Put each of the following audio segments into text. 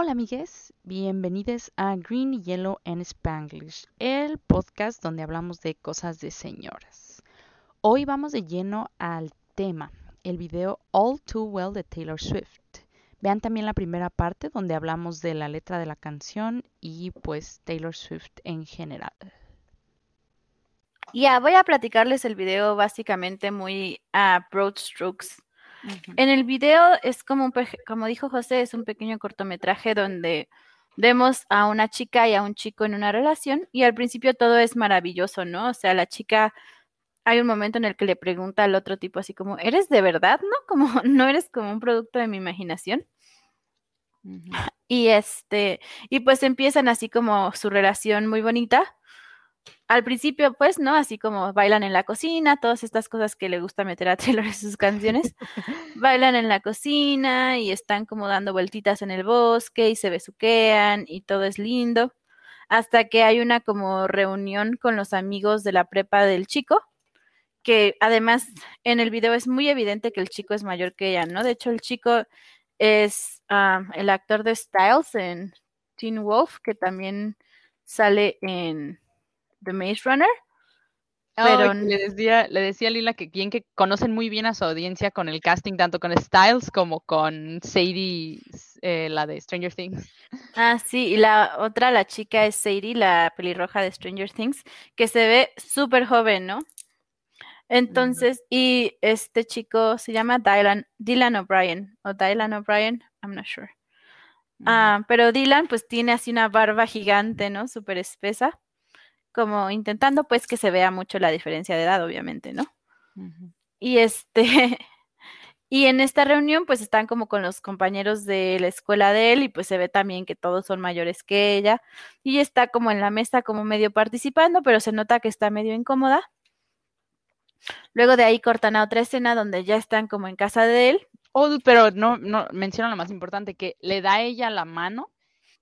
Hola amigues, bienvenidos a Green, Yellow and Spanglish, el podcast donde hablamos de cosas de señoras. Hoy vamos de lleno al tema, el video All Too Well de Taylor Swift. Vean también la primera parte donde hablamos de la letra de la canción y pues Taylor Swift en general. Ya, voy a platicarles el video básicamente muy a broad strokes. En el video es como, un, como dijo José, es un pequeño cortometraje donde vemos a una chica y a un chico en una relación y al principio todo es maravilloso, ¿no? O sea, la chica, hay un momento en el que le pregunta al otro tipo así como, ¿eres de verdad, no? Como, ¿no eres como un producto de mi imaginación? Y este, y pues empiezan así como su relación muy bonita al principio, pues, ¿no? Así como bailan en la cocina, todas estas cosas que le gusta meter a Taylor en sus canciones. bailan en la cocina y están como dando vueltitas en el bosque y se besuquean y todo es lindo. Hasta que hay una como reunión con los amigos de la prepa del chico, que además en el video es muy evidente que el chico es mayor que ella, ¿no? De hecho, el chico es ah, el actor de Styles en Teen Wolf, que también sale en The Maze Runner. pero le decía, le decía a Lila que bien que conocen muy bien a su audiencia con el casting, tanto con Styles como con Sadie, eh, la de Stranger Things. Ah, sí, y la otra, la chica es Sadie, la pelirroja de Stranger Things, que se ve súper joven, ¿no? Entonces, y este chico se llama Dylan, Dylan O'Brien, o Dylan O'Brien, I'm not sure. Ah, pero Dylan pues tiene así una barba gigante, ¿no? Súper espesa como intentando pues que se vea mucho la diferencia de edad, obviamente, ¿no? Y este, y en esta reunión pues están como con los compañeros de la escuela de él y pues se ve también que todos son mayores que ella y está como en la mesa como medio participando, pero se nota que está medio incómoda. Luego de ahí cortan a otra escena donde ya están como en casa de él. Oh, pero no, no, menciona lo más importante, que le da ella la mano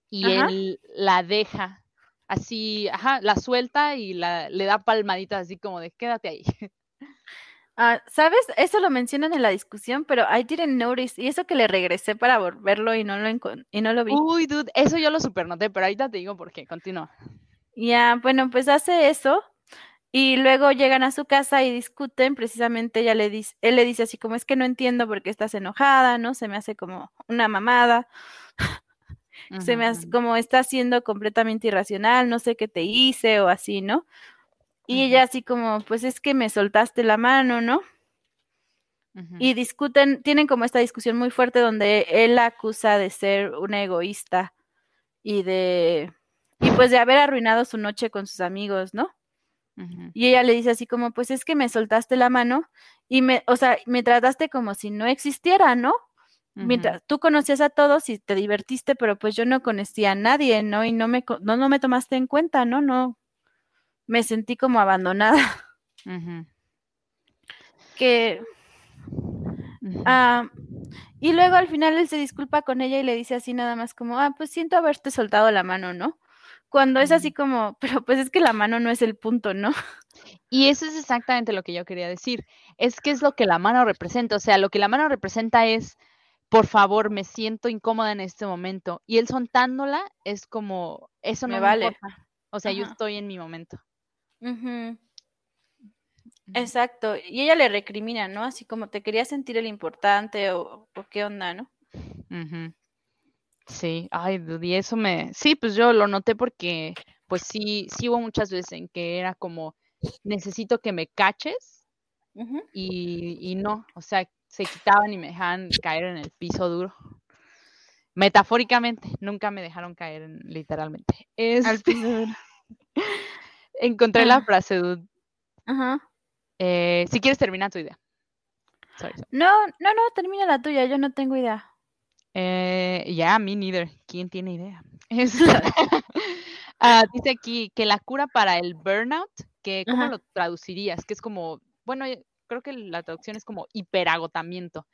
y él la deja así, ajá, la suelta y la, le da palmaditas así como de quédate ahí. Ah, ¿Sabes? Eso lo mencionan en la discusión, pero I didn't notice. Y eso que le regresé para verlo y no lo, y no lo vi. Uy, dude, eso yo lo supernoté, pero ahorita te digo por qué. Continúa. Ya, bueno, pues hace eso. Y luego llegan a su casa y discuten. Precisamente ella le dice, él le dice así como es que no entiendo por qué estás enojada, ¿no? Se me hace como una mamada se me hace como está siendo completamente irracional, no sé qué te hice o así, ¿no? Y ella así como, pues es que me soltaste la mano, ¿no? Y discuten, tienen como esta discusión muy fuerte donde él la acusa de ser una egoísta y de, y pues de haber arruinado su noche con sus amigos, ¿no? Y ella le dice así como, pues es que me soltaste la mano y me, o sea, me trataste como si no existiera, ¿no? Mientras tú conocías a todos y te divertiste, pero pues yo no conocía a nadie, ¿no? Y no me, no, no me tomaste en cuenta, ¿no? No, me sentí como abandonada. Que... Ah, y luego al final él se disculpa con ella y le dice así nada más como, ah, pues siento haberte soltado la mano, ¿no? Cuando es así como, pero pues es que la mano no es el punto, ¿no? Y eso es exactamente lo que yo quería decir. Es que es lo que la mano representa. O sea, lo que la mano representa es por favor, me siento incómoda en este momento. Y él soltándola es como, eso no me vale. o sea, yo estoy en mi momento. Exacto. Y ella le recrimina, ¿no? Así como te quería sentir el importante o, qué onda, ¿no? Sí, ay, y eso me, sí, pues yo lo noté porque, pues sí, sí hubo muchas veces en que era como, necesito que me caches y, y no, o sea, se quitaban y me dejaban caer en el piso duro. Metafóricamente, nunca me dejaron caer literalmente. Encontré la ah. frase, Ajá. Eh, si quieres, termina tu idea. No, no, no, termina la tuya, yo no tengo idea. Eh, ya, me neither. ¿Quién tiene idea? Ah, dice aquí que la cura para el burnout, que ¿cómo lo traducirías? Que es como, bueno, creo que la traducción es como hiperagotamiento.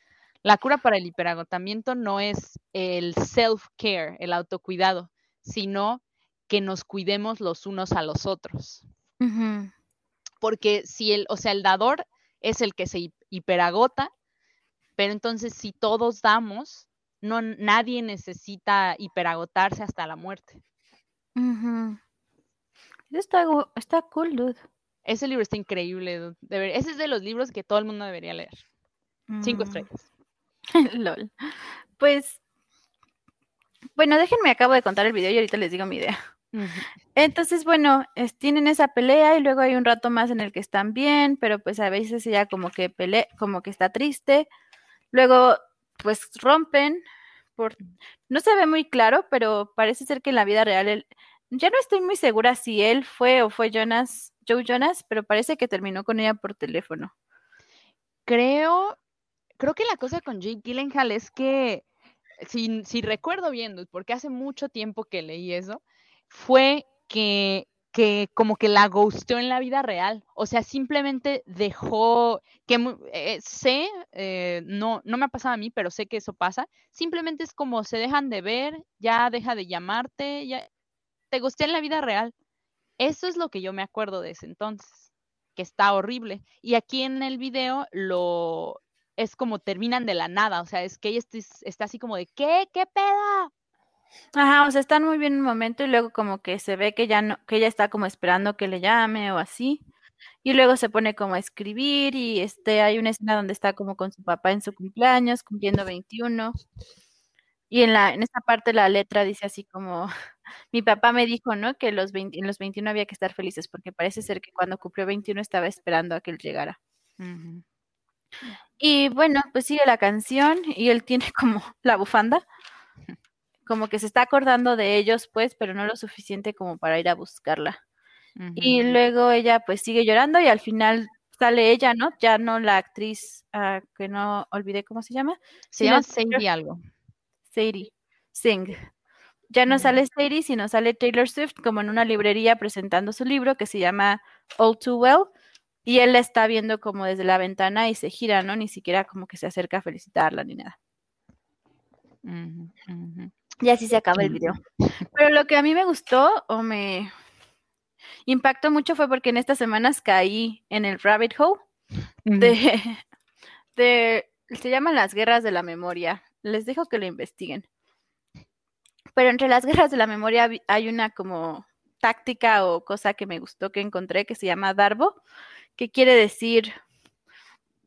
La cura para el hiperagotamiento no es el self-care, el autocuidado, sino que nos cuidemos los unos a los otros. Porque si el, o sea, el dador es el que se hiperagota, pero entonces si todos damos, no nadie necesita hiperagotarse hasta la muerte. está, está cool, dude. Ese libro está increíble. ese es de los libros que todo el mundo debería leer. Cinco mm. estrellas. LOL. Pues, bueno, déjenme, acabo de contar el video y ahorita les digo mi idea. Entonces, bueno, tienen esa pelea y luego hay un rato más en el que están bien, pero pues a veces ella como que pelea, como que está triste. Luego, pues rompen por, no se ve muy claro, pero parece ser que en la vida real ya no estoy muy segura si él fue o fue Jonas, Joe Jonas, pero parece que terminó con ella por teléfono. Creo, creo que la cosa con Jake Gyllenhaal es que, si, si recuerdo bien, porque hace mucho tiempo que leí eso, fue que, que como que la ghosteó en la vida real. O sea, simplemente dejó, que eh, sé, eh, no, no me ha pasado a mí, pero sé que eso pasa. Simplemente es como se dejan de ver, ya deja de llamarte, ya te gusté en la vida real. Eso es lo que yo me acuerdo de ese entonces, que está horrible. Y aquí en el video lo es como terminan de la nada, o sea, es que ella está, así como de, ¿qué? ¿Qué pedo? Ajá, o sea, están muy bien un momento y luego como que se ve que ya no, que ella está como esperando que le llame o así. Y luego se pone como a escribir y este hay una escena donde está como con su papá en su cumpleaños, cumpliendo 21. Y en la en esa parte la letra dice así como mi papá me dijo, ¿no? Que los en los 21 había que estar felices porque parece ser que cuando cumplió 21 estaba esperando a que él llegara. Y bueno, pues sigue la canción y él tiene como la bufanda, como que se está acordando de ellos, pues, pero no lo suficiente como para ir a buscarla. Y luego ella pues sigue llorando y al final sale ella, ¿no? Ya no la actriz, ah, que no olvidé cómo se llama. Se llama Sadie algo. Sadie Singh. Ya no sale Sadie, sino sale Taylor Swift como en una librería presentando su libro que se llama All Too Well. Y él la está viendo como desde la ventana y se gira, ¿no? Ni siquiera como que se acerca a felicitarla ni nada. Y así se acaba el video. Pero lo que a mí me gustó o me impactó mucho fue porque en estas semanas caí en el rabbit hole de, de se llaman las guerras de la memoria. Les dejo que lo investiguen. Pero entre las guerras de la memoria hay una como táctica o cosa que me gustó que encontré que se llama Darbo, que quiere decir,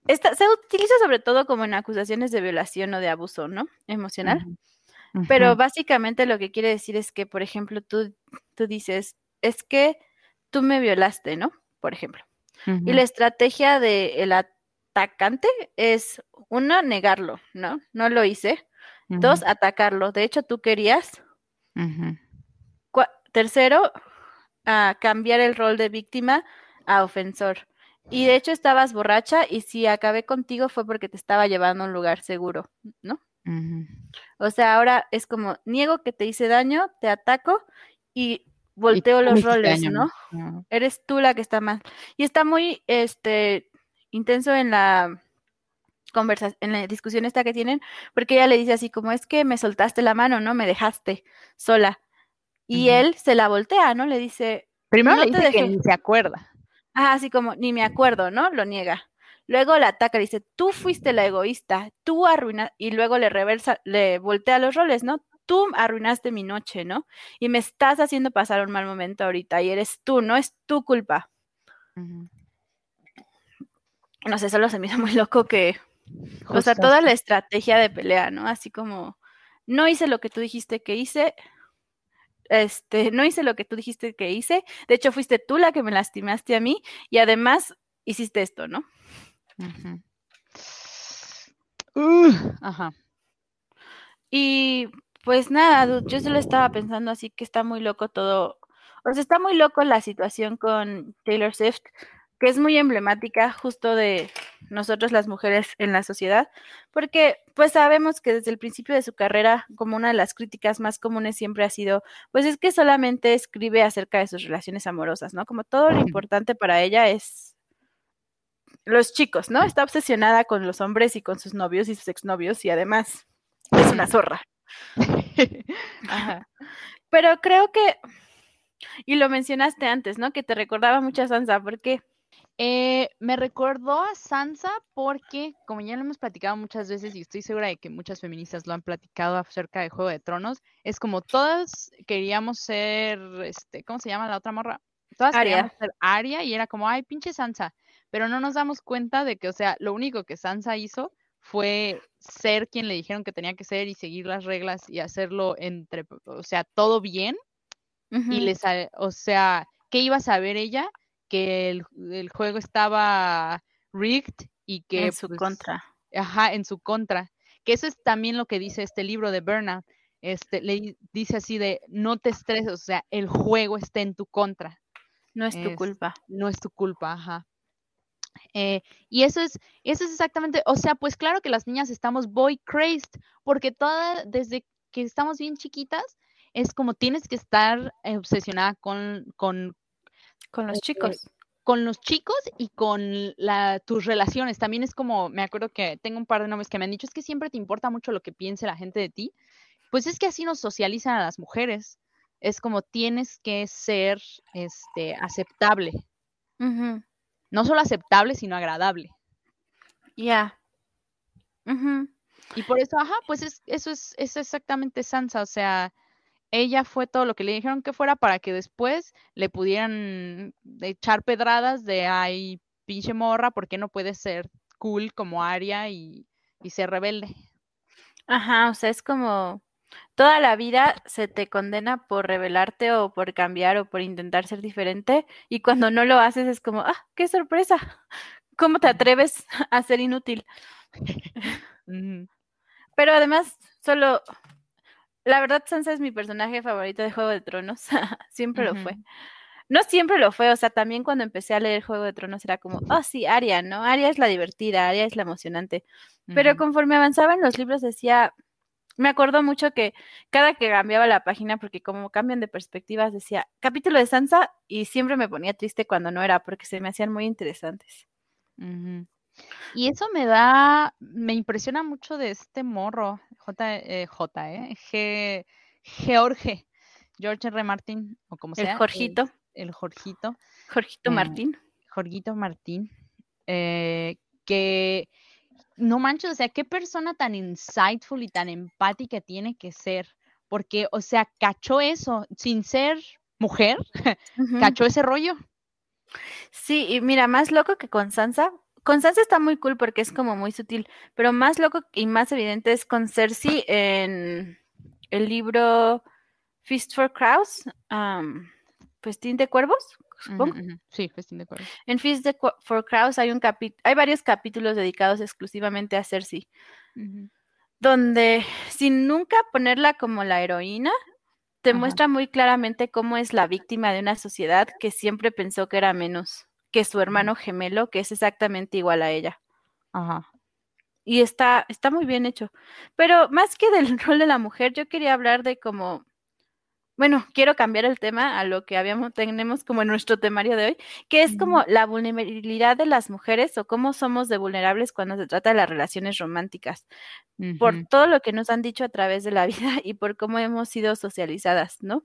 esta, se utiliza sobre todo como en acusaciones de violación o de abuso, ¿no? Emocional. Pero básicamente lo que quiere decir es que, por ejemplo, tú, tú dices, es que tú me violaste, ¿no? Por ejemplo. Y la estrategia del atacante es, uno, negarlo, ¿no? No lo hice. Dos, atacarlo. De hecho, tú querías. Tercero, a cambiar el rol de víctima a ofensor. Y de hecho estabas borracha y si acabé contigo fue porque te estaba llevando a un lugar seguro, ¿no? O sea, ahora es como, niego que te hice daño, te ataco y volteo los roles, ¿no? Eres tú la que está mal. Y está muy este intenso en la conversación, en la discusión esta que tienen, porque ella le dice así como es que me soltaste la mano, ¿no? Me dejaste sola. Y él se la voltea, ¿no? Le dice. Primero le dice que ni se acuerda. Ah, así como, ni me acuerdo, ¿no? Lo niega. Luego la ataca, dice, tú fuiste la egoísta, tú arruinaste, y luego le reversa, le voltea los roles, ¿no? Tú arruinaste mi noche, ¿no? Y me estás haciendo pasar un mal momento ahorita, y eres tú, no es tu culpa. No sé, solo se me hizo muy loco que, o sea, toda la estrategia de pelea, ¿no? Así como, no hice lo que tú dijiste que hice, este, no hice lo que tú dijiste que hice, de hecho fuiste tú la que me lastimaste a mí y además hiciste esto, ¿no? ajá. Y pues nada, yo solo estaba pensando así que está muy loco todo, o sea, está muy loco la situación con Taylor Swift, que es muy emblemática justo de nosotros las mujeres en la sociedad, porque pues sabemos que desde el principio de su carrera, como una de las críticas más comunes siempre ha sido, pues es que solamente escribe acerca de sus relaciones amorosas, ¿no? Como todo lo importante para ella es los chicos, ¿no? Está obsesionada con los hombres y con sus novios y sus exnovios y además es una zorra. Ajá. Pero creo que, y lo mencionaste antes, ¿no? Que te recordaba mucho a Sansa, porque Eh, me recordó a Sansa porque, como ya lo hemos platicado muchas veces y estoy segura de que muchas feministas lo han platicado acerca de Juego de Tronos, es como todas queríamos ser, este, ¿cómo se llama la otra morra? Todas queríamos ser Aria y era como, ay, pinche Sansa, pero no nos damos cuenta de que, o sea, lo único que Sansa hizo fue ser quien le dijeron que tenía que ser y seguir las reglas y hacerlo entre, o sea, todo bien. Y les, o sea, ¿qué iba a saber ella? Que el, juego estaba rigged y que... En su pues, contra. Ajá, en su contra. Que eso es también lo que dice este libro de Burnout. Este, le dice así de, no te estreses, o sea, el juego está en tu contra. No es tu culpa. No es tu culpa, ajá. Eh, y eso es, eso es exactamente, o sea, pues claro que las niñas estamos boy crazed, porque toda, desde que estamos bien chiquitas, es como tienes que estar obsesionada con, con, con los chicos. Con los chicos y con la, tus relaciones. También es como, me acuerdo que tengo un par de nombres que me han dicho, es que siempre te importa mucho lo que piense la gente de ti. Pues es que así nos socializan a las mujeres. Es como tienes que ser este, aceptable. No solo aceptable, sino agradable. Ya. Y por eso, ajá, pues es, eso es, es exactamente Sansa. O sea, ella fue todo lo que le dijeron que fuera para que después le pudieran echar pedradas de ay, pinche morra, ¿por qué no puede ser cool como Aria y, y ser rebelde? Ajá, o sea, es como toda la vida se te condena por rebelarte o por cambiar o por intentar ser diferente y cuando no lo haces es como, ah, qué sorpresa, ¿cómo te atreves a ser inútil? Pero además, solo la verdad, Sansa es mi personaje favorito de Juego de Tronos. siempre lo fue. No siempre lo fue, o sea, también cuando empecé a leer Juego de Tronos era como, oh sí, Aria, ¿no? Aria es la divertida, Aria es la emocionante. Pero conforme avanzaba en los libros decía, me acuerdo mucho que cada que cambiaba la página, porque como cambian de perspectivas, decía capítulo de Sansa y siempre me ponía triste cuando no era, porque se me hacían muy interesantes. Y eso me da, me impresiona mucho de este morro, J, eh, J eh, G, George, George R. Martin, o como sea. El Jorgito. El, Jorgito. Jorgito mm, Martín. Jorgito Martín. Eh, que, no manches, o sea, qué persona tan insightful y tan empática tiene que ser. Porque, o sea, cachó eso, sin ser mujer, cachó ese rollo. Sí, y mira, más loco que con Sansa, con Sansa está muy cool porque es como muy sutil, pero más loco y más evidente es con Cersei en el libro Feast for Crows, Festín de Cuervos, supongo. Sí, Festín de Cuervos. En Feast for Crows hay, un hay varios capítulos dedicados exclusivamente a Cersei, donde sin nunca ponerla como la heroína, te muestra muy claramente cómo es la víctima de una sociedad que siempre pensó que era menos que su hermano gemelo, que es exactamente igual a ella. Ajá. Y está, está muy bien hecho. Pero más que del rol de la mujer, yo quería hablar de cómo, bueno, quiero cambiar el tema a lo que habíamos, tenemos como en nuestro temario de hoy, que es como la vulnerabilidad de las mujeres o cómo somos de vulnerables cuando se trata de las relaciones románticas, por todo lo que nos han dicho a través de la vida y por cómo hemos sido socializadas, ¿no?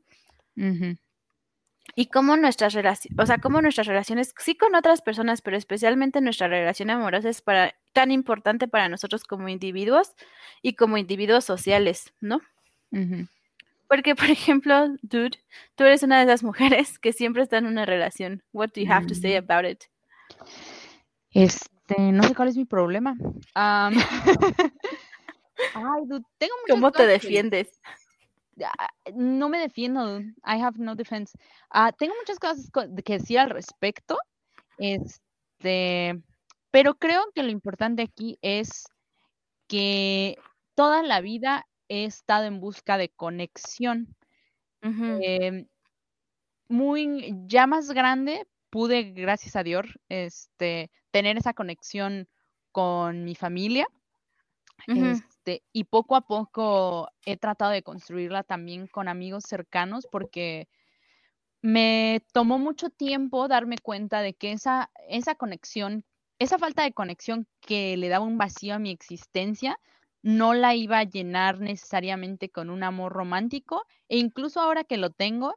Y cómo nuestras relaciones, o sea, cómo nuestras relaciones, sí con otras personas, pero especialmente nuestra relación amorosa es para, tan importante para nosotros como individuos y como individuos sociales, ¿no? Porque, por ejemplo, dude, tú eres una de esas mujeres que siempre está en una relación. What do you have to say mm. about it? Este, no sé cuál es mi problema. Ay, dude, tengo ¿Cómo te defiendes? No me defiendo, I have no defense. Ah, tengo muchas cosas que decir al respecto, este, pero creo que lo importante aquí es que toda la vida he estado en busca de conexión. Em, muy, ya más grande, pude, gracias a Dios, este, tener esa conexión con mi familia. Este, y poco a poco he tratado de construirla también con amigos cercanos porque me tomó mucho tiempo darme cuenta de que esa, esa conexión, esa falta de conexión que le daba un vacío a mi existencia, no la iba a llenar necesariamente con un amor romántico e incluso ahora que lo tengo,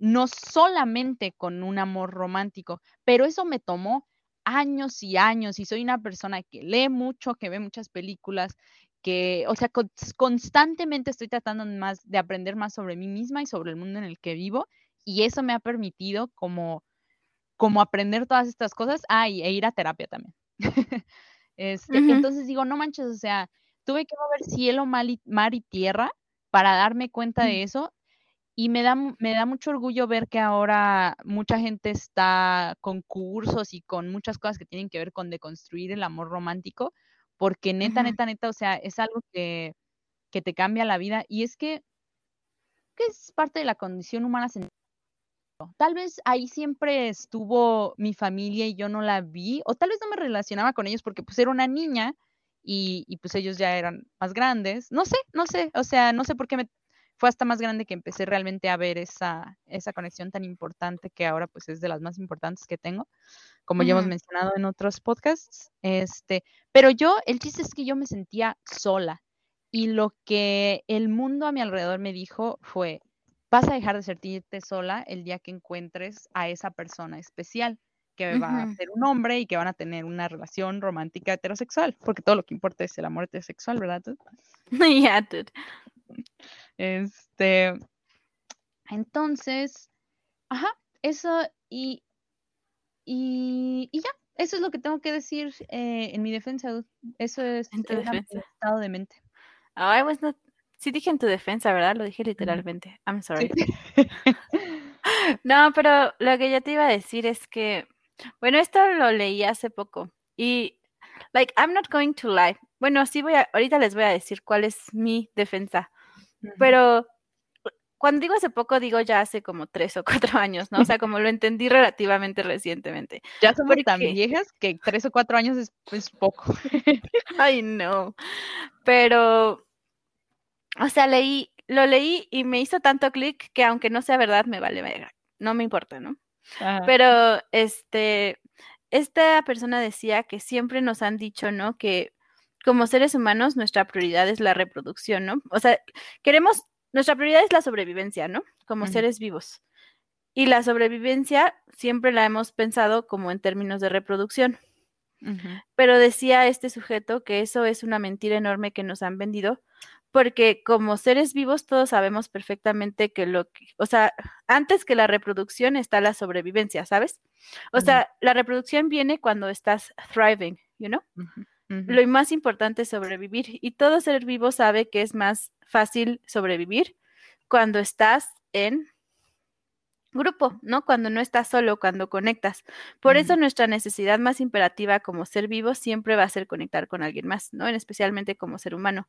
no solamente con un amor romántico, pero eso me tomó años y años y soy una persona que lee mucho, que ve muchas películas, que, o sea, constantemente estoy tratando más de aprender más sobre mí misma y sobre el mundo en el que vivo y eso me ha permitido como, como aprender todas estas cosas, ah, y, e ir a terapia también. este, Entonces digo, no manches, o sea, tuve que mover cielo, mar y, tierra para darme cuenta de eso y me da, me da mucho orgullo ver que ahora mucha gente está con cursos y con muchas cosas que tienen que ver con deconstruir el amor romántico, porque neta, neta, neta, o sea, es algo que, que te cambia la vida y es que, que es parte de la condición humana. Tal vez ahí siempre estuvo mi familia y yo no la vi, o tal vez no me relacionaba con ellos porque pues era una niña y, y pues ellos ya eran más grandes. No sé, no sé, o sea, no sé por qué me fue hasta más grande que empecé realmente a ver esa, esa conexión tan importante que ahora pues es de las más importantes que tengo, como ya hemos mencionado en otros podcasts. Este, pero yo, el chiste es que yo me sentía sola y lo que el mundo a mi alrededor me dijo fue, vas a dejar de sentirte sola el día que encuentres a esa persona especial que va a ser un hombre y que van a tener una relación romántica heterosexual, porque todo lo que importa es el amor heterosexual, ¿verdad? Ya, dude. Este, entonces, ajá, eso y, y, ya, eso es lo que tengo que decir eh, en mi defensa. Eso es el estado de mente. Oh, I was not... Sí dije en tu defensa, ¿verdad? Lo dije literalmente. I'm sorry. no, pero lo que yo te iba a decir es que, bueno, esto lo leí hace poco y, like, I'm not going to lie. Bueno, sí voy a, ahorita les voy a decir cuál es mi defensa. Pero cuando digo hace poco, digo ya hace como tres o cuatro años, ¿no? O sea, como lo entendí relativamente recientemente. Ya somos tan viejas que tres o cuatro años es, poco. Ay, no. Pero, o sea, leí, lo leí y me hizo tanto clic que aunque no sea verdad, me vale, no me importa, ¿no? Pero, este, esta persona decía que siempre nos han dicho, ¿no? Que como seres humanos, nuestra prioridad es la reproducción, ¿no? O sea, queremos, nuestra prioridad es la sobrevivencia, ¿no? Como seres vivos. Y la sobrevivencia siempre la hemos pensado como en términos de reproducción. Pero decía este sujeto que eso es una mentira enorme que nos han vendido, porque como seres vivos todos sabemos perfectamente que lo que, o sea, antes que la reproducción está la sobrevivencia, ¿sabes? O sea, la reproducción viene cuando estás thriving, you know? Lo más importante es sobrevivir y todo ser vivo sabe que es más fácil sobrevivir cuando estás en grupo, ¿no? Cuando no estás solo, cuando conectas. Por eso nuestra necesidad más imperativa como ser vivo siempre va a ser conectar con alguien más, ¿no? En especialmente como ser humano.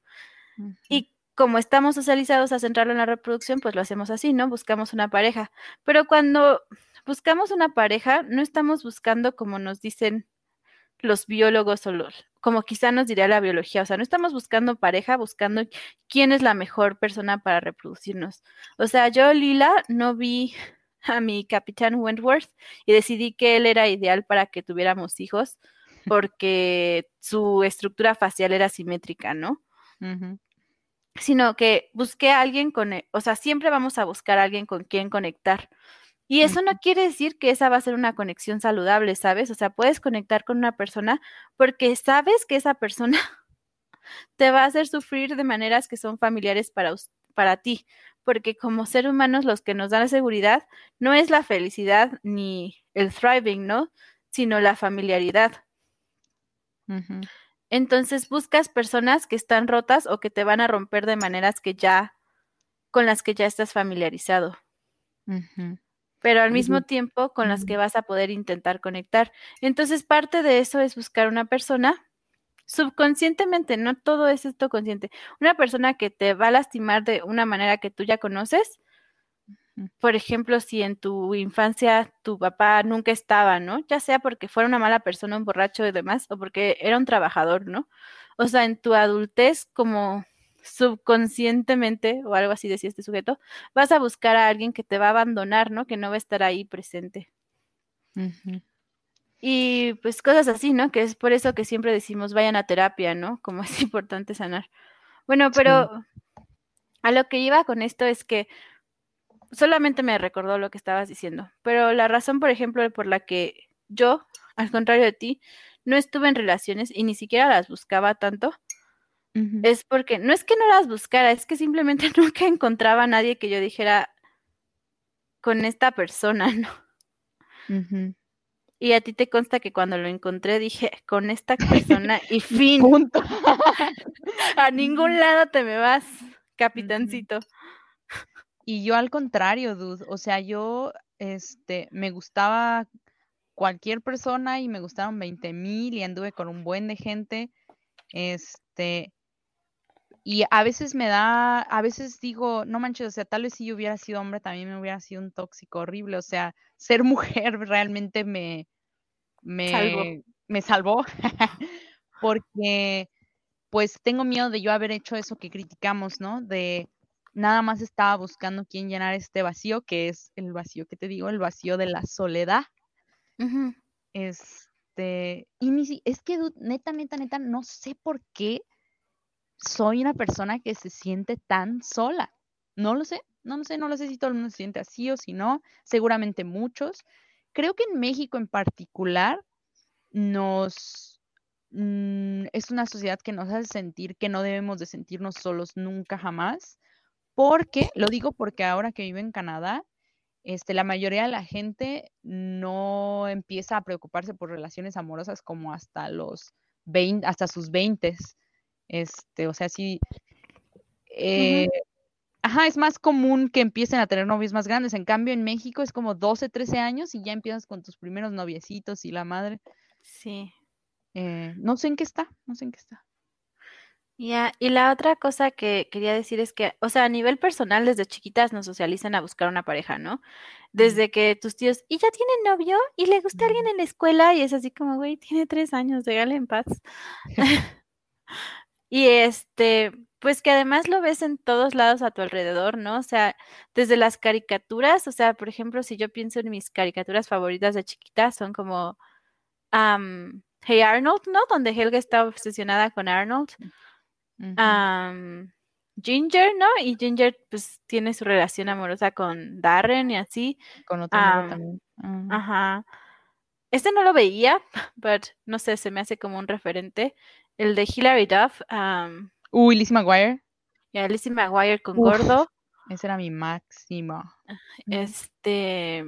Y como estamos socializados a centrarlo en la reproducción, pues lo hacemos así, ¿no? Buscamos una pareja. Pero cuando buscamos una pareja, no estamos buscando como nos dicen los biólogos o los, como quizá nos diría la biología, o sea, no estamos buscando pareja, buscando quién es la mejor persona para reproducirnos. O sea, yo, Lila, no vi a mi capitán Wentworth y decidí que él era ideal para que tuviéramos hijos porque su estructura facial era simétrica, ¿no? Sino que busqué a alguien con, e, o sea, siempre vamos a buscar a alguien con quien conectar. Y eso no quiere decir que esa va a ser una conexión saludable, ¿sabes? O sea, puedes conectar con una persona porque sabes que esa persona te va a hacer sufrir de maneras que son familiares para, para ti, porque como ser humanos los que nos dan la seguridad no es la felicidad ni el thriving, ¿no? Sino la familiaridad. Entonces buscas personas que están rotas o que te van a romper de maneras que ya, con las que ya estás familiarizado pero al mismo tiempo con las que vas a poder intentar conectar. Entonces, parte de eso es buscar una persona subconscientemente, no todo es esto consciente, una persona que te va a lastimar de una manera que tú ya conoces. Por ejemplo, si en tu infancia tu papá nunca estaba, ¿no? Ya sea porque fuera una mala persona, un borracho y demás, o porque era un trabajador, ¿no? O sea, en tu adultez, como subconscientemente, o algo así decía este sujeto, vas a buscar a alguien que te va a abandonar, ¿no? Que no va a estar ahí presente. Y pues cosas así, ¿no? Que es por eso que siempre decimos vayan a terapia, ¿no? Como es importante sanar. Bueno, pero a lo que iba con esto es que solamente me recordó lo que estabas diciendo, pero la razón, por ejemplo, por la que yo al contrario de ti, no estuve en relaciones y ni siquiera las buscaba tanto, es porque no es que no las buscara, es que simplemente nunca encontraba a nadie que yo dijera con esta persona, ¿no? Y a ti te consta que cuando lo encontré dije, con esta persona y fin. Punto. a ningún lado te me vas, capitancito. Y yo al contrario, dude, o sea, yo este me gustaba cualquier persona y me gustaron 20 mil y anduve con un buen de gente. Este, y a veces me da, a veces digo, no manches, o sea, tal vez si yo hubiera sido hombre también me hubiera sido un tóxico horrible, o sea, ser mujer realmente me, me salvó, me salvó porque pues tengo miedo de yo haber hecho eso que criticamos, ¿no? De nada más estaba buscando quién llenar este vacío, que es el vacío que te digo, el vacío de la soledad. Este, y es que neta, neta, neta, no sé por qué soy una persona que se siente tan sola. No lo sé, no lo sé, no lo sé si todo el mundo se siente así o si no, seguramente muchos. Creo que en México en particular nos mm, es una sociedad que nos hace sentir que no debemos de sentirnos solos nunca jamás, porque, lo digo porque ahora que vivo en Canadá, este, la mayoría de la gente no empieza a preocuparse por relaciones amorosas como hasta los 20, hasta sus 20. Este, o sea, sí. Eh, ajá, es más común que empiecen a tener novios más grandes. En cambio, en México es como 12, 13 años y ya empiezas con tus primeros noviecitos y la madre. Sí. Eh, no sé en qué está, no sé en qué está. Ya, y la otra cosa que quería decir es que, o sea, a nivel personal, desde chiquitas nos socializan a buscar una pareja, ¿no? Desde que tus tíos, y ya tiene novio, y le gusta alguien en la escuela, y es así como, güey, tiene tres años, déjale en paz. y este, pues que además lo ves en todos lados a tu alrededor, ¿no? O sea, desde las caricaturas, o sea, por ejemplo, si yo pienso en mis caricaturas favoritas de chiquita, son como Hey Arnold, ¿no? Donde Helga está obsesionada con Arnold. Ginger, ¿no? Y Ginger pues tiene su relación amorosa con Darren y así. Con otro también. Ajá. Este no lo veía, pero no sé, se me hace como un referente. El de Hilary Duff. Uy, Lizzie McGuire. Ya, Lizzie McGuire con Gordo. Ese era mi máximo. Este.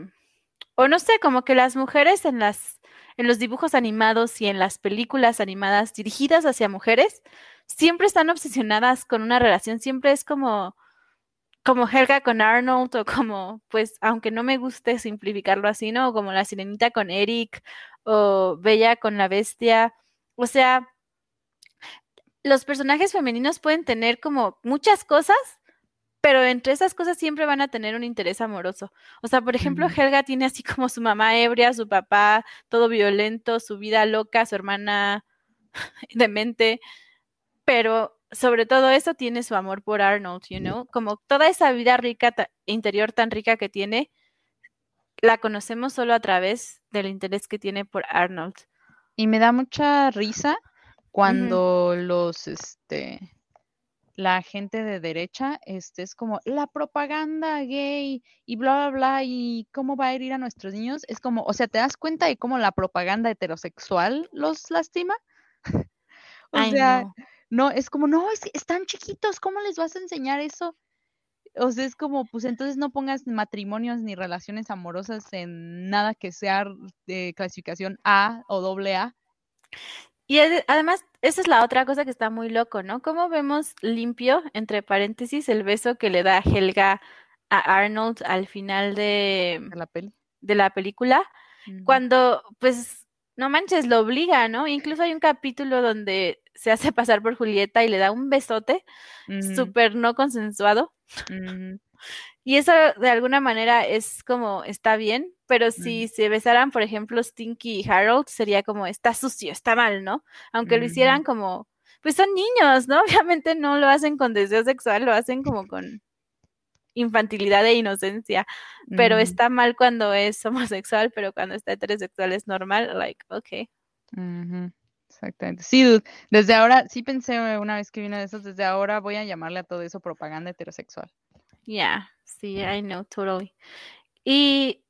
O no sé, como que las mujeres en las en los dibujos animados y en las películas animadas dirigidas hacia mujeres, siempre están obsesionadas con una relación, siempre es como, como Helga con Arnold o como, pues, aunque no me guste simplificarlo así, ¿no? Como la sirenita con Eric o Bella con la bestia. O sea, los personajes femeninos pueden tener como muchas cosas, pero entre esas cosas siempre van a tener un interés amoroso. O sea, por ejemplo, Helga tiene así como su mamá ebria, su papá todo violento, su vida loca, su hermana demente pero sobre todo eso tiene su amor por Arnold, you know, como toda esa vida rica, interior tan rica que tiene, la conocemos solo a través del interés que tiene por Arnold. Y me da mucha risa cuando los, este, la gente de derecha, este, es como la propaganda gay y bla, bla, bla, y cómo va a herir a nuestros niños. Es como, o sea, ¿te das cuenta de cómo la propaganda heterosexual los lastima? o sea, no, es como, no, es, están chiquitos, ¿cómo les vas a enseñar eso? O sea, es como, pues entonces no pongas matrimonios ni relaciones amorosas en nada que sea de clasificación A o doble A. Y además, esa es la otra cosa que está muy loco, ¿no? ¿Cómo vemos limpio, entre paréntesis, el beso que le da Helga a Arnold al final de, la, peli. de la película? Cuando, pues, no manches, lo obliga, ¿no? Incluso hay un capítulo donde se hace pasar por Julieta y le da un besote súper no consensuado. Y eso de alguna manera es como, está bien, pero si se besaran, por ejemplo, Stinky y Harold, sería como, está sucio, está mal, ¿no? Aunque lo hicieran como, pues son niños, ¿no? Obviamente no lo hacen con deseo sexual, lo hacen como con infantilidad e inocencia, pero está mal cuando es homosexual, pero cuando está heterosexual es normal, like, ok. Exactamente. Sí, desde ahora, sí pensé una vez que vino de esos, desde ahora voy a llamarle a todo eso propaganda heterosexual. Yeah, sí, I know, totally. Y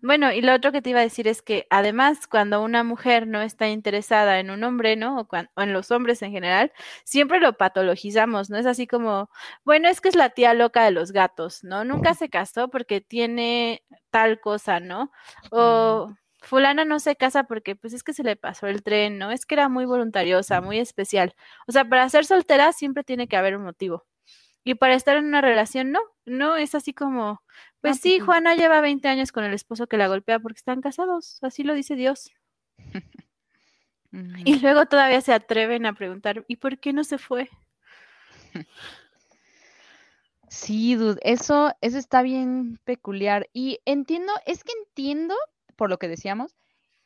bueno, y lo otro que te iba a decir es que además cuando una mujer no está interesada en un hombre, ¿no? O, o, en los hombres en general, siempre lo patologizamos, ¿no? Es así como, bueno, es que es la tía loca de los gatos, ¿no? Nunca se casó porque tiene tal cosa, ¿no? O fulana no se casa porque pues es que se le pasó el tren, ¿no? Es que era muy voluntariosa, muy especial. O sea, para ser soltera siempre tiene que haber un motivo. Y para estar en una relación, no, no es así como, pues sí, pues Juana lleva 20 años con el esposo que la golpea porque están casados, así lo dice Dios. y luego todavía se atreven a preguntar, ¿y por qué no se fue? Sí, dude, eso, eso está bien peculiar. Y entiendo, es que entiendo, por lo que decíamos,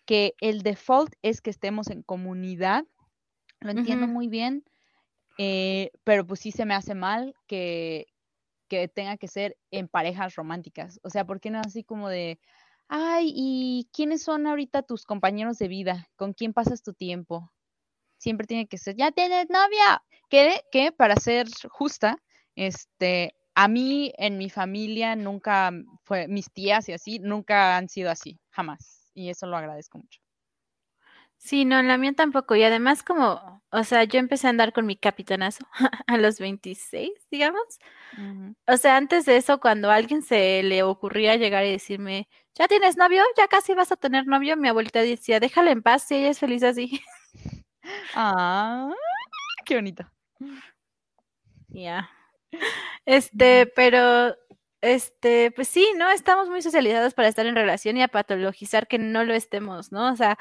que el default es que estemos en comunidad. Lo entiendo muy bien. Eh, pero pues sí se me hace mal que, tenga que ser en parejas románticas. O sea, ¿por qué no así como de, ay, ¿y quiénes son ahorita tus compañeros de vida? ¿Con quién pasas tu tiempo? Siempre tiene que ser, ya tienes novia. Que, que para ser justa, este, a mí en mi familia nunca fue, mis tías y así, nunca han sido así, jamás. Y eso lo agradezco mucho. Sí, no, la mía tampoco. Y además como, o sea, yo empecé a andar con mi capitanazo a los 26, digamos. O sea, antes de eso, cuando a alguien se le ocurría llegar y decirme, ¿ya tienes novio? ¿Ya casi vas a tener novio? Mi abuelita decía, déjala en paz, si ella es feliz así. Ah, qué bonito. Ya. Este, pero este, pues sí, ¿no? Estamos muy socializados para estar en relación y a patologizar que no lo estemos, ¿no? O sea,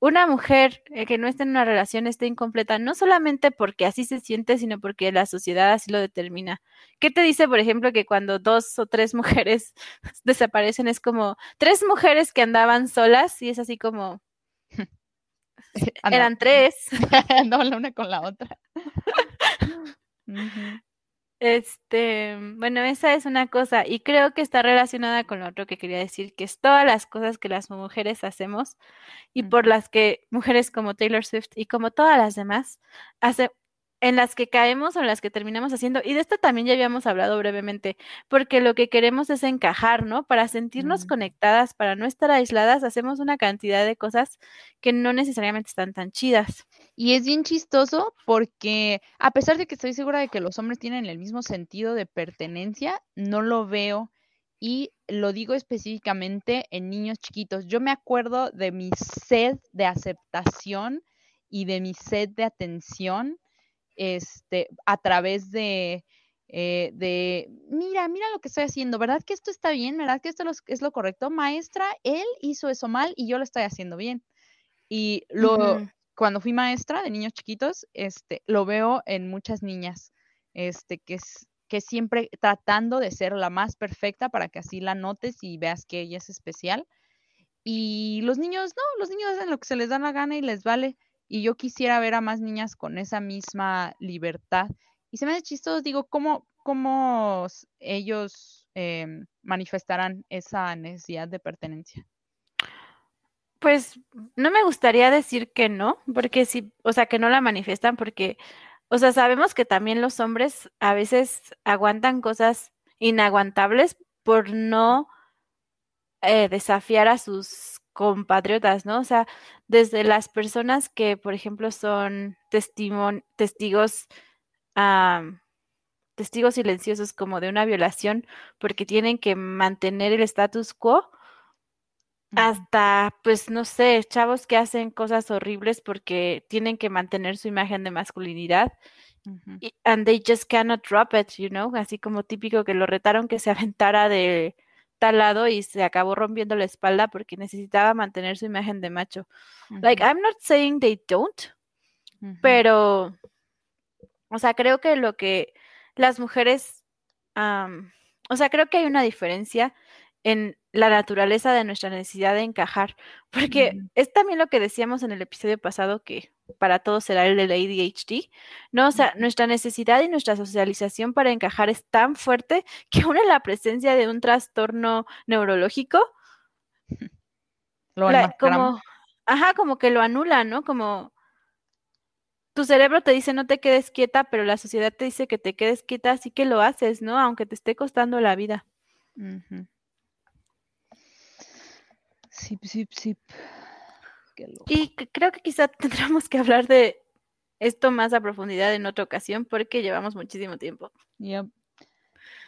una mujer eh, que no esté en una relación esté incompleta, no solamente porque así se siente, sino porque la sociedad así lo determina. ¿Qué te dice, por ejemplo, que cuando dos o tres mujeres desaparecen es como tres mujeres que andaban solas y es así como... Eran tres. Andaban la una con la otra. Este, bueno, esa es una cosa y creo que está relacionada con lo otro que quería decir, que es todas las cosas que las mujeres hacemos y por las que mujeres como Taylor Swift y como todas las demás hace, en las que caemos o en las que terminamos haciendo. Y de esto también ya habíamos hablado brevemente, porque lo que queremos es encajar, ¿no? Para sentirnos conectadas, para no estar aisladas, hacemos una cantidad de cosas que no necesariamente están tan chidas. Y es bien chistoso porque a pesar de que estoy segura de que los hombres tienen el mismo sentido de pertenencia, no lo veo. Y lo digo específicamente en niños chiquitos. Yo me acuerdo de mi sed de aceptación y de mi sed de atención este, a través de, eh, de, mira, mira lo que estoy haciendo, ¿verdad que esto está bien? ¿Verdad que esto es lo correcto? Maestra, él hizo eso mal y yo lo estoy haciendo bien. Y lo, cuando fui maestra de niños chiquitos, este, lo veo en muchas niñas, este, que es que siempre tratando de ser la más perfecta para que así la notes y veas que ella es especial. Y los niños, no, los niños hacen lo que se les da la gana y les vale y yo quisiera ver a más niñas con esa misma libertad. Y se me hace chistoso, digo, ¿cómo, cómo ellos em, manifestarán esa necesidad de pertenencia? Pues no me gustaría decir que no, porque sí, o sea, que no la manifiestan, porque, o sea, sabemos que también los hombres a veces aguantan cosas inaguantables por no eh, desafiar a sus compatriotas, ¿no? O sea, desde las personas que, por ejemplo, son testigos, testigos silenciosos como de una violación porque tienen que mantener el status quo, hasta, pues, no sé, chavos que hacen cosas horribles porque tienen que mantener su imagen de masculinidad. and they just cannot drop it, you know, así como típico que lo retaron que se aventara de tal lado y se acabó rompiendo la espalda porque necesitaba mantener su imagen de macho. Like, I'm not saying they don't, pero, o sea, creo que lo que las mujeres, o sea, creo que hay una diferencia en la naturaleza de nuestra necesidad de encajar, porque es también lo que decíamos en el episodio pasado que para todos será el del ADHD, ¿no? O sea, nuestra necesidad y nuestra socialización para encajar es tan fuerte que aún en la presencia de un trastorno neurológico, lo como, ajá, como que lo anula, ¿no? Como tu cerebro te dice no te quedes quieta, pero la sociedad te dice que te quedes quieta, así que lo haces, ¿no? Aunque te esté costando la vida. Sí, sí, sí. Y creo que quizá tendremos que hablar de esto más a profundidad en otra ocasión porque llevamos muchísimo tiempo. Yep.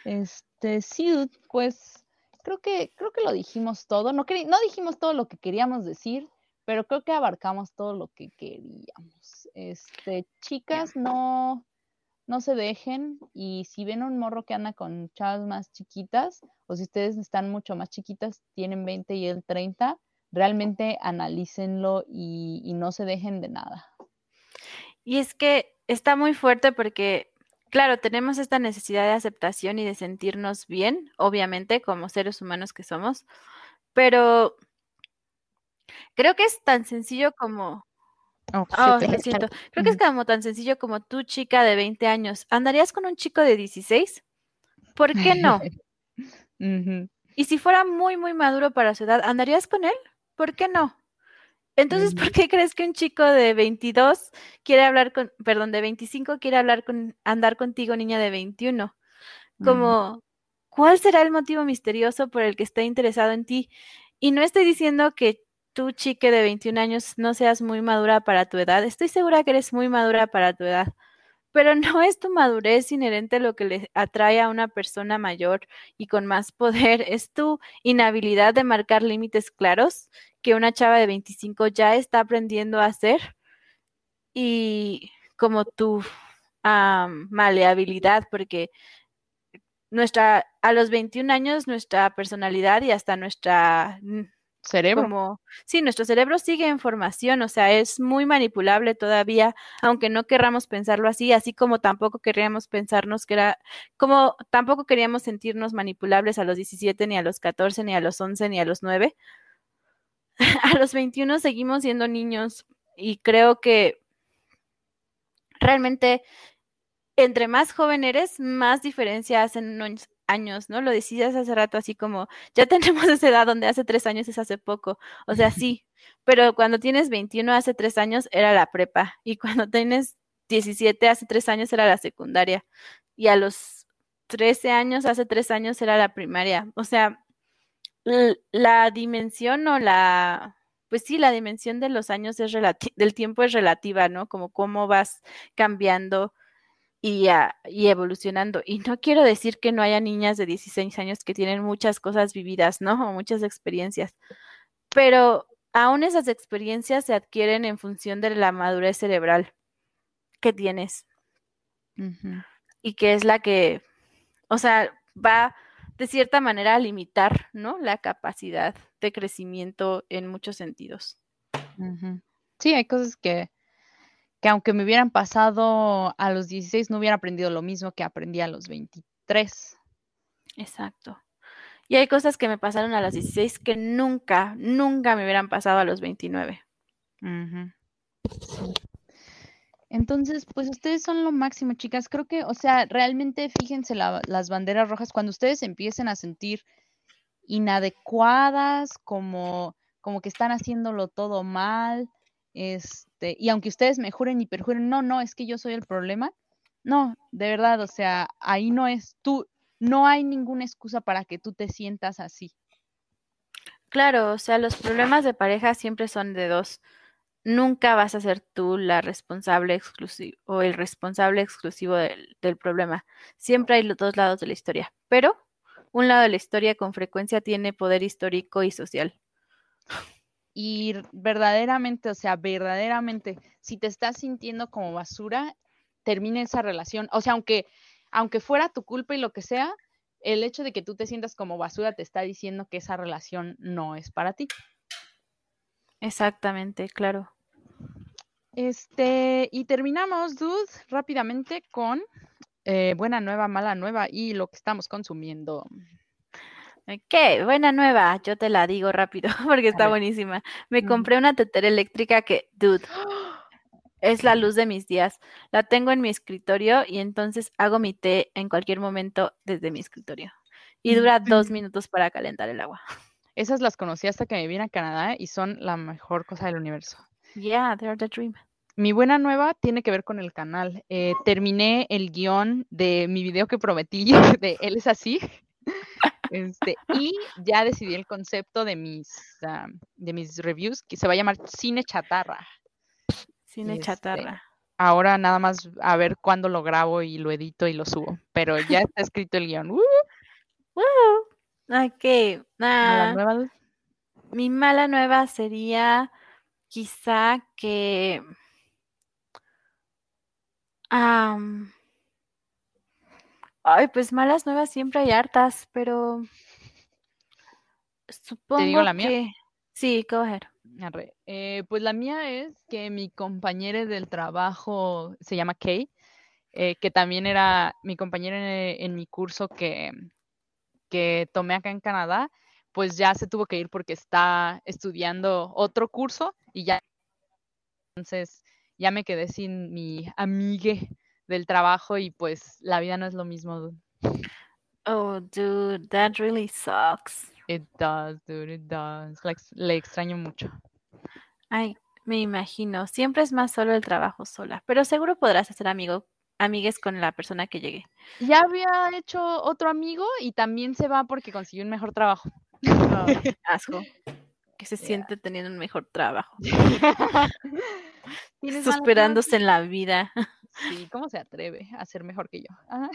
Este, sí, pues creo que creo que lo dijimos todo. No, no dijimos todo lo que queríamos decir, pero creo que abarcamos todo lo que queríamos. Este, chicas, no no se dejen y si ven un morro que anda con chavas más chiquitas o si ustedes están mucho más chiquitas, tienen 20 y el 30, realmente analícenlo y, y no se dejen de nada. Y es que está muy fuerte porque, claro, tenemos esta necesidad de aceptación y de sentirnos bien, obviamente, como seres humanos que somos, pero creo que es tan sencillo como... Oh, oh siento. Creo que es como tan sencillo como tú, chica de 20 años, ¿andarías con un chico de 16? ¿Por qué no? Y si fuera muy, muy maduro para su edad, ¿andarías con él? ¿Por qué no? Entonces, ¿por qué crees que un chico de 22 quiere hablar con, perdón, de 25 quiere hablar con, andar contigo, niña de 21? Como, ¿cuál será el motivo misterioso por el que está interesado en ti? Y no estoy diciendo que tú, chique de 21 años, no seas muy madura para tu edad. Estoy segura que eres muy madura para tu edad pero no es tu madurez inherente lo que le atrae a una persona mayor y con más poder, es tu inhabilidad de marcar límites claros que una chava de 25 ya está aprendiendo a hacer y como tu maleabilidad, porque nuestra, a los 21 años nuestra personalidad y hasta nuestra cerebro. Sí, nuestro cerebro sigue en formación, o sea, es muy manipulable todavía, aunque no querramos pensarlo así, así como tampoco queríamos pensarnos que era, como tampoco queríamos sentirnos manipulables a los 17, ni a los 14, ni a los 11, ni a los 9. a los 21 seguimos siendo niños y creo que realmente entre más joven eres, más diferencia hacen años, ¿no? Lo decías hace rato así como, ya tenemos esa edad donde hace tres años es hace poco, o sea, sí, pero cuando tienes 21 hace tres años era la prepa y cuando tienes 17 hace tres años era la secundaria y a los 13 años hace tres años era la primaria, o sea, la dimensión o la, pues sí, la dimensión de los años es del tiempo es relativa, ¿no? Como cómo vas cambiando y, y, evolucionando. Y no quiero decir que no haya niñas de 16 años que tienen muchas cosas vividas, ¿no? O muchas experiencias, pero aún esas experiencias se adquieren en función de la madurez cerebral que tienes. Y que es la que, o sea, va de cierta manera a limitar, ¿no? La capacidad de crecimiento en muchos sentidos. Sí, hay cosas que que aunque me hubieran pasado a los 16, no hubiera aprendido lo mismo que aprendí a los 23. Exacto. Y hay cosas que me pasaron a los 16 que nunca, nunca me hubieran pasado a los 29. Entonces, pues ustedes son lo máximo, chicas. Creo que, o sea, realmente fíjense las banderas rojas cuando ustedes empiecen a sentir inadecuadas, como, como que están haciéndolo todo mal, este, y aunque ustedes me juren y perjuren, no, no, es que yo soy el problema. No, de verdad, o sea, ahí no es tú, no hay ninguna excusa para que tú te sientas así. Claro, o sea, los problemas de pareja siempre son de dos. Nunca vas a ser tú la responsable exclusiva o el responsable exclusivo del, del problema. Siempre hay los dos lados de la historia, pero un lado de la historia con frecuencia tiene poder histórico y social y verdaderamente, o sea, verdaderamente, si te estás sintiendo como basura, termina esa relación. O sea, aunque, aunque fuera tu culpa y lo que sea, el hecho de que tú te sientas como basura te está diciendo que esa relación no es para ti. Exactamente, claro. Este, y terminamos, dude, rápidamente con eh, buena nueva, mala nueva y lo que estamos consumiendo. ¿Qué? Buena nueva, yo te la digo rápido porque está buenísima. Me mm. compré una tetera eléctrica que, dude, es la luz de mis días. La tengo en mi escritorio y entonces hago mi té en cualquier momento desde mi escritorio. Y dura dos minutos para calentar el agua. Esas las conocí hasta que me vine a Canadá y son la mejor cosa del universo. Yeah, they're the dream. Mi buena nueva tiene que ver con el canal. Eh, terminé el guion de mi video que prometí de Él es así. Este, y ya decidí el concepto de mis, ah, de mis reviews, que se va a llamar Cine Chatarra. Cine Este, chatarra. Ahora nada más a ver cuándo lo grabo y lo edito y lo subo. Pero ya está escrito el guion. ¡Uh! Woo. Ok. ¿Mala ah, nueva, mi mala nueva sería quizá que ay, pues malas nuevas siempre hay hartas, pero supongo la mía? que sí, go ahead. Eh, pues la mía es que mi compañera del trabajo se llama Kay, eh, que también era mi compañera en, en mi curso que, que tomé acá en Canadá, pues ya se tuvo que ir porque está estudiando otro curso y ya entonces ya me quedé sin mi amigue del trabajo y pues la vida no es lo mismo. dude. Oh, dude, that really sucks. It does, dude, it does. Le, le extraño mucho. Ay, me imagino. Siempre es más solo el trabajo sola, pero seguro podrás hacer amigo, amigues con la persona que llegue. Ya había hecho otro amigo y también se va porque consiguió un mejor trabajo. Oh, asco. Que se Yeah. siente teniendo un mejor trabajo. ¿Tienes malas Superándose en la vida. Sí, ¿cómo se atreve a ser mejor que yo? Ajá.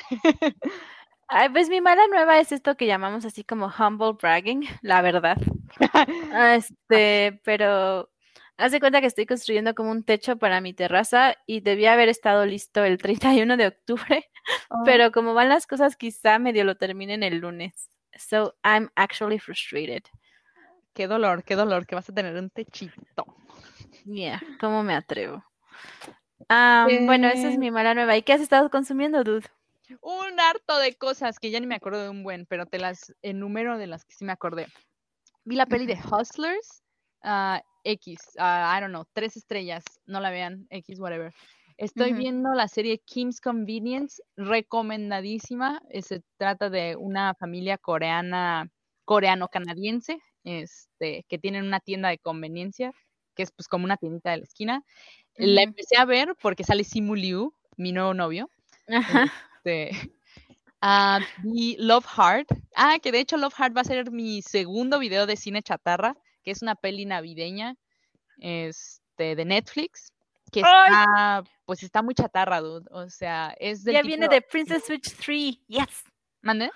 Ay, pues mi mala nueva es esto que llamamos así como humble bragging, la verdad. Ah, Este, pero haz de cuenta que estoy construyendo como un techo para mi terraza y debía haber estado listo el 31 de octubre, Oh, pero como van las cosas, quizá medio lo terminen el lunes. So I'm actually frustrated. Qué dolor, qué dolor que vas a tener un techito. Yeah, ¿cómo me atrevo? Ah, bueno, esa es mi mala nueva. ¿Y qué has estado consumiendo, dude? Un harto de cosas que ya ni me acuerdo de un buen, pero te las enumero de las que sí me acordé. Vi la peli de Hustlers, ah, X, ah, I don't know, tres estrellas, no la vean, X, whatever. Estoy viendo la serie Kim's Convenience, recomendadísima. eh, Se trata de una familia coreana, coreano-canadiense, este, que tienen una tienda de conveniencia, que es pues como una tiendita de la esquina. La empecé a ver porque sale Simu Liu, mi nuevo novio. Ajá. Este, ah, Love Heart. Ah, que de hecho Love Heart va a ser mi segundo video de cine chatarra, que es una peli navideña este, de Netflix, que está, pues está muy chatarra, dude. O sea, es del Ya tipo... viene de Princess Switch 3. Yes. ¿Mande?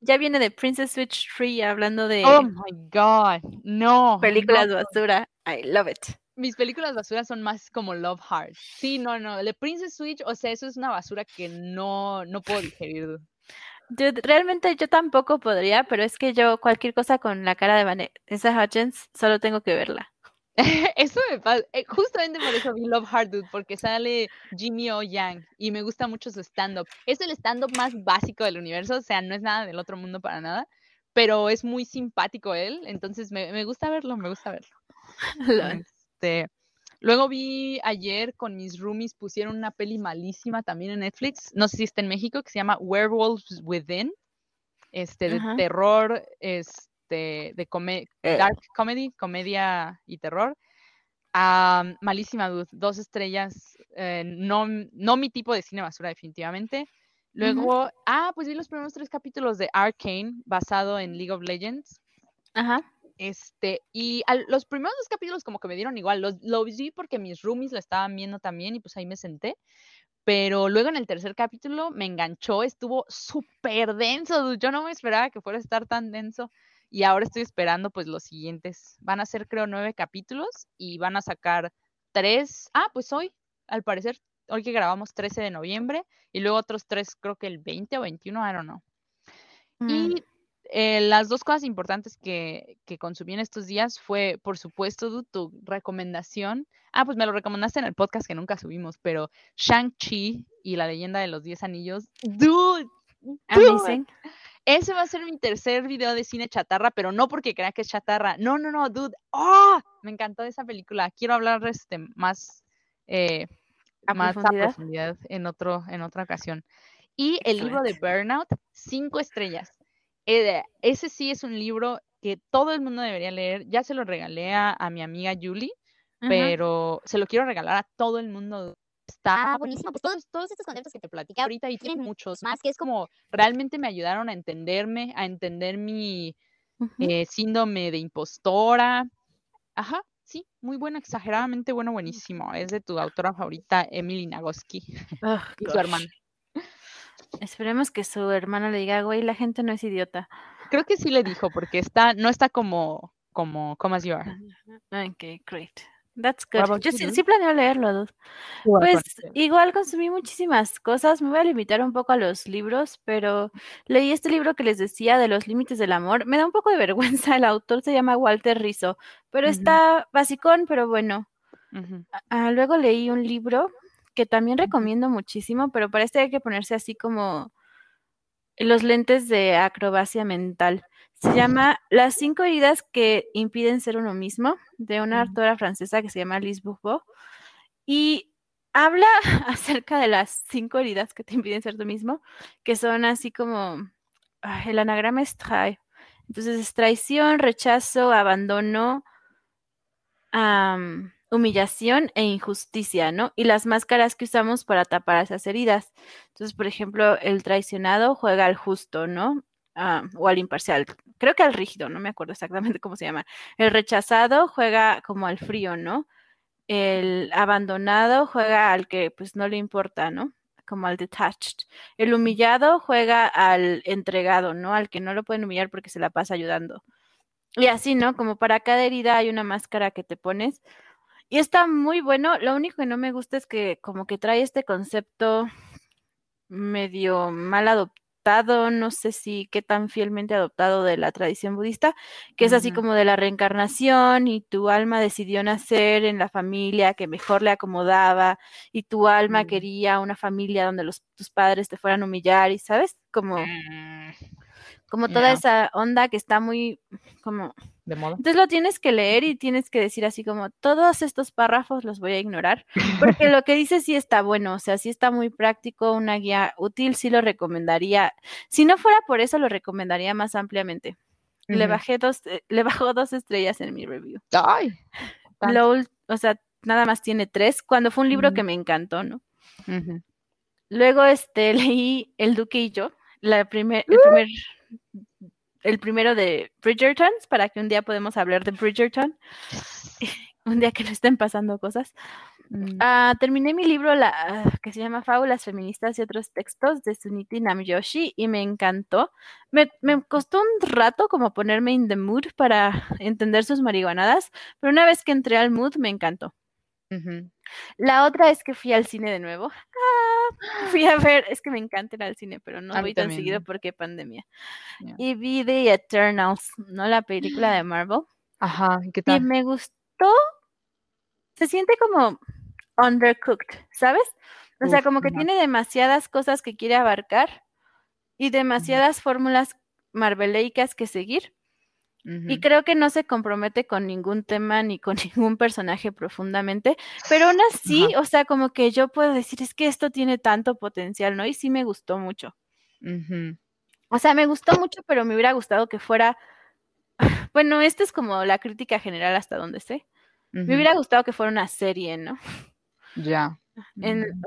Ya viene de Princess Switch 3 hablando de Oh my God, no. películas no. basura. I love it. Mis películas basura son más como Love Heart. Sí, no, no. The Princess Switch, o sea, eso es una basura que no, no puedo digerir. dude. Dude, realmente yo tampoco podría, pero es que yo cualquier cosa con la cara de Vanessa Hudgens solo tengo que verla. Eso me pasa. eh, justamente por eso vi Love Hard Dude, porque sale Jimmy O Yang y me gusta mucho su stand-up. Es el stand-up más básico del universo, o sea, no es nada del otro mundo para nada, pero es muy simpático él, entonces me, me gusta verlo, me gusta verlo. Este, luego vi ayer con mis roomies, pusieron una peli malísima también en Netflix, no sé si está en México, que se llama Werewolves Within, este, de Ajá. terror, este, de come- Eh. dark comedy, comedia y terror. Ah, malísima, dude, dos estrellas, eh, no, no mi tipo de cine basura definitivamente. Luego, ah, pues vi los primeros tres capítulos de Arcane, basado en League of Legends. Ajá. Este, y al- los primeros dos capítulos como que me dieron igual, los, los vi porque mis roomies lo estaban viendo también y pues ahí me senté. Pero luego en el tercer capítulo me enganchó, estuvo súper denso, yo no me esperaba que fuera a estar tan denso. Y ahora estoy esperando pues los siguientes. Van a ser creo nueve capítulos y van a sacar tres, ah, pues hoy, al parecer, hoy que grabamos 13 de noviembre y luego otros tres creo que el 20 o 21, I don't know. Mm. Y eh, las dos cosas importantes que, que consumí en estos días fue, por supuesto, Dude, tu recomendación. Ah, pues me lo recomendaste en el podcast que nunca subimos, pero Shang-Chi y la leyenda de los 10 anillos. Dude, dude, Amazing. ese va a ser mi tercer video de cine chatarra, pero no porque crea que es chatarra. No, no, no, dude. ¡Oh! Me encantó esa película. Quiero hablar este, más, eh, ¿A más profundidad? a profundidad en, otro, en otra ocasión. Y el libro de Burnout, cinco estrellas. Eh, ese sí es un libro que todo el mundo debería leer. Ya se lo regalé a, a mi amiga Julie, Ajá. pero se lo quiero regalar a todo el mundo. está buenísimo. Pues todos, todos estos conceptos que te platicé ahorita y tienen muchos más que es como realmente me ayudaron a entenderme, a entender mi eh, síndrome de impostora. Ajá, sí, muy bueno, exageradamente bueno, buenísimo. Es de tu autora favorita, Emily Nagoski, y su hermana. Esperemos que su hermano le diga, güey, la gente no es idiota. Creo que sí le dijo, porque está, no está como, como, como as you are. Ok, great. That's good. Yo sí, planeo leerlo. Pues igual consumí muchísimas cosas. Me voy a limitar un poco a los libros, pero leí este libro que les decía de los límites del amor. Me da un poco de vergüenza. El autor se llama Walter Rizzo, pero está basicón, pero bueno. Ah, luego leí un libro que también recomiendo muchísimo, pero para este hay que ponerse así como los lentes de acrobacia mental. Se llama Las cinco heridas que impiden ser uno mismo, de una autora francesa que se llama Lise Bourbeau. Y habla acerca de las cinco heridas que te impiden ser tú mismo, que son así como, el anagrama es trae. Entonces es traición, rechazo, abandono, humillación e injusticia, ¿no? Y las máscaras que usamos para tapar esas heridas. Entonces, por ejemplo, el traicionado juega al justo, ¿no? Ah, o al imparcial. Creo que al rígido, no me acuerdo exactamente cómo se llama. El rechazado juega como al frío, ¿no? El abandonado juega al que pues no le importa, ¿no? Como al detached. El humillado juega al entregado, ¿no? Al que no lo pueden humillar porque se la pasa ayudando. Y así, ¿no? Como para cada herida hay una máscara que te pones y está muy bueno. Lo único que no me gusta es que como que trae este concepto medio mal adoptado, no sé si qué tan fielmente adoptado de la tradición budista, que es así como de la reencarnación y tu alma decidió nacer en la familia que mejor le acomodaba y tu alma mm. quería una familia donde los, tus padres te fueran a humillar y, ¿sabes? Como... Mm como toda esa onda que está muy como de moda. Entonces lo tienes que leer y tienes que decir así como todos estos párrafos los voy a ignorar, porque lo que dice sí está bueno, o sea, sí está muy práctico, una guía útil, sí lo recomendaría. Si no fuera por eso lo recomendaría más ampliamente. Le bajé dos, eh, le bajó dos estrellas en mi review. Ay. Lo, o sea, nada más tiene tres, cuando fue un libro que me encantó, ¿no? Luego este leí El Duque y yo, la primer, el primer el primero de Bridgerton, para que un día podamos hablar de Bridgerton, un día que no estén pasando cosas. Mm. Ah, terminé mi libro la, que se llama Fábulas Feministas y otros textos de Suniti Namyoshi y me encantó. Me, costó un rato como ponerme in the mood para entender sus marihuanadas, pero una vez que entré al mood me encantó. La otra es que fui al cine de nuevo. Ah, fui a ver, es que me encanta ir al cine, pero no voy tan seguido porque pandemia. Y vi The Eternals, ¿no? La película de Marvel. Ajá, ¿qué tal? Y me gustó. Se siente como undercooked, ¿sabes? O sea, como que tiene demasiadas cosas que quiere abarcar y demasiadas fórmulas marveleicas que seguir. Y creo que no se compromete con ningún tema ni con ningún personaje profundamente, pero aún así, o sea, como que yo puedo decir, es que esto tiene tanto potencial, ¿no? Y sí me gustó mucho. O sea, me gustó mucho, pero me hubiera gustado que fuera, bueno, esta es como la crítica general hasta donde sé. Me hubiera gustado que fuera una serie, ¿no? Ya.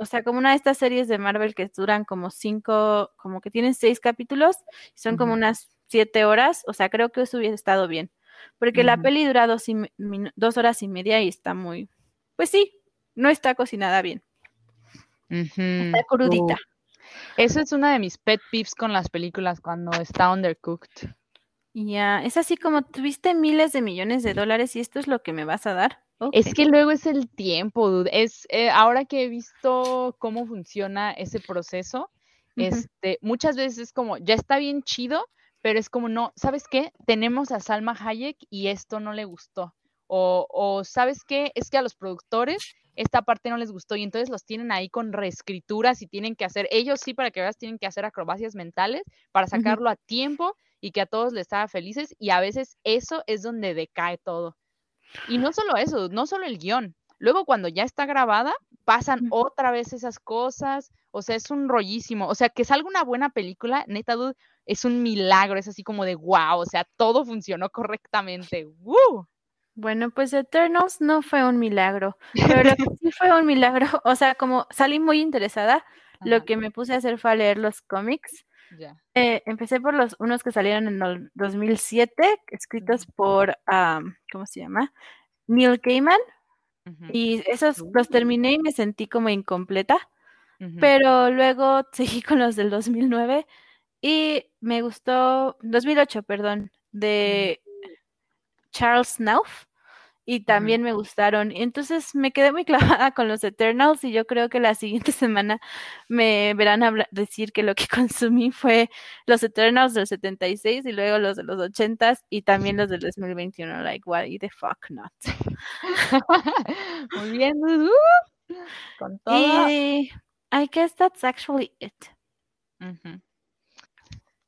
o sea, como una de estas series de Marvel que duran como cinco, como que tienen seis capítulos, y son como unas siete horas, o sea, creo que eso hubiera estado bien. Porque la peli dura dos, dos, horas y media y está muy, pues sí, no está cocinada bien. Está crudita. Eso es una de mis pet peeves con las películas cuando está undercooked. Ya, es así como tuviste miles de millones de dólares y esto es lo que me vas a dar. Es que luego es el tiempo, dude. Es eh, ahora que he visto cómo funciona ese proceso, este, muchas veces es como ya está bien chido, pero es como, no, ¿sabes qué? Tenemos a Salma Hayek y esto no le gustó. O, o, ¿sabes qué? Es que a los productores esta parte no les gustó y entonces los tienen ahí con reescrituras y tienen que hacer, ellos sí, para que veas, tienen que hacer acrobacias mentales para sacarlo a tiempo y que a todos les haga felices y a veces eso es donde decae todo. Y no solo eso, no solo el guion. Luego cuando ya está grabada, pasan otra vez esas cosas, o sea, es un rollísimo. O sea, que salga una buena película, neta, dude, es un milagro, es así como de wow, o sea, todo funcionó correctamente. ¡Woo! Bueno, pues Eternals no fue un milagro, pero sí fue un milagro, o sea, como salí muy interesada, lo que me puse a hacer fue a leer los cómics. Eh, empecé por los unos que salieron en el 2007, escritos por, ¿cómo se llama? Neil Gaiman. Y esos los terminé y me sentí como incompleta. Pero luego seguí con los del 2009 y me gustó, 2008, perdón, de Charles Knauf y también me gustaron. Entonces me quedé muy clavada con los Eternals y yo creo que la siguiente semana me verán decir que lo que consumí fue los Eternals del 76 y luego los de los 80s y también los del 2021. Like, why the fuck not? muy bien, con todo. Y I guess that's actually it.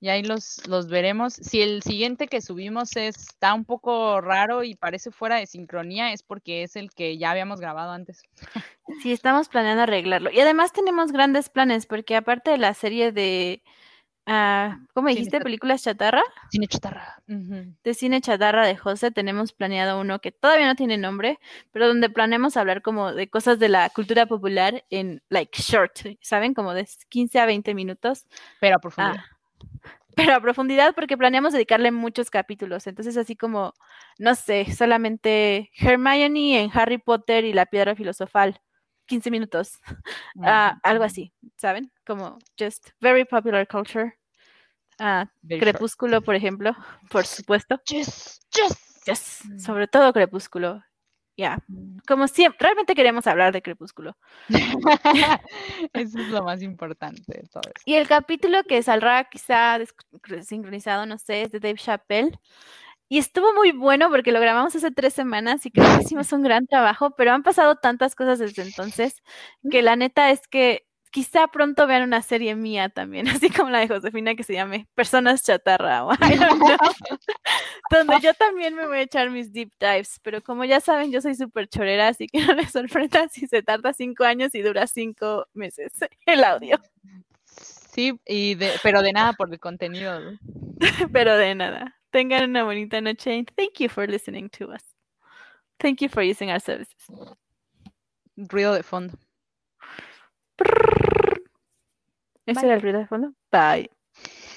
Y ahí los, los veremos. Si el siguiente que subimos está un poco raro y parece fuera de sincronía, es porque es el que ya habíamos grabado antes. Sí, estamos planeando arreglarlo. Y además tenemos grandes planes, porque aparte de la serie de, uh, ¿cómo dijiste? ¿Películas chatarra? Cine chatarra. De cine chatarra de José, tenemos planeado uno que todavía no tiene nombre, pero donde planeamos hablar como de cosas de la cultura popular en, like, short, ¿saben? Como de 15 a 20 minutos. Pero a profundidad. Ah, pero a profundidad porque planeamos dedicarle muchos capítulos. Entonces, así como, no sé, solamente Hermione en Harry Potter y la piedra filosofal, 15 minutos, ah, algo así, ¿saben? Como just very popular culture. Uh, Crepúsculo, por ejemplo, por supuesto. Yes, yes. Yes, sobre todo Crepúsculo. Ya, mm. como siempre, realmente queremos hablar de Crepúsculo. Eso es lo más importante de todo Y el capítulo que saldrá quizá sincronizado, no sé, es de Dave Chappelle. Y estuvo muy bueno porque lo grabamos hace tres semanas y creo que hicimos un gran trabajo, pero han pasado tantas cosas desde entonces que la neta es que quizá pronto vean una serie mía también, así como la de Josefina que se llame Personas Chatarra o donde yo también me voy a echar mis deep dives, pero como ya saben, yo soy súper chorera, así que no les sorprenda si se tarda cinco años y dura cinco meses el audio. Sí, y de, pero de nada por el contenido. pero de nada. Tengan una bonita noche and thank you for listening to us. Thank you for using our services. Ruido de fondo. Ese era el ruido de fondo. Bye.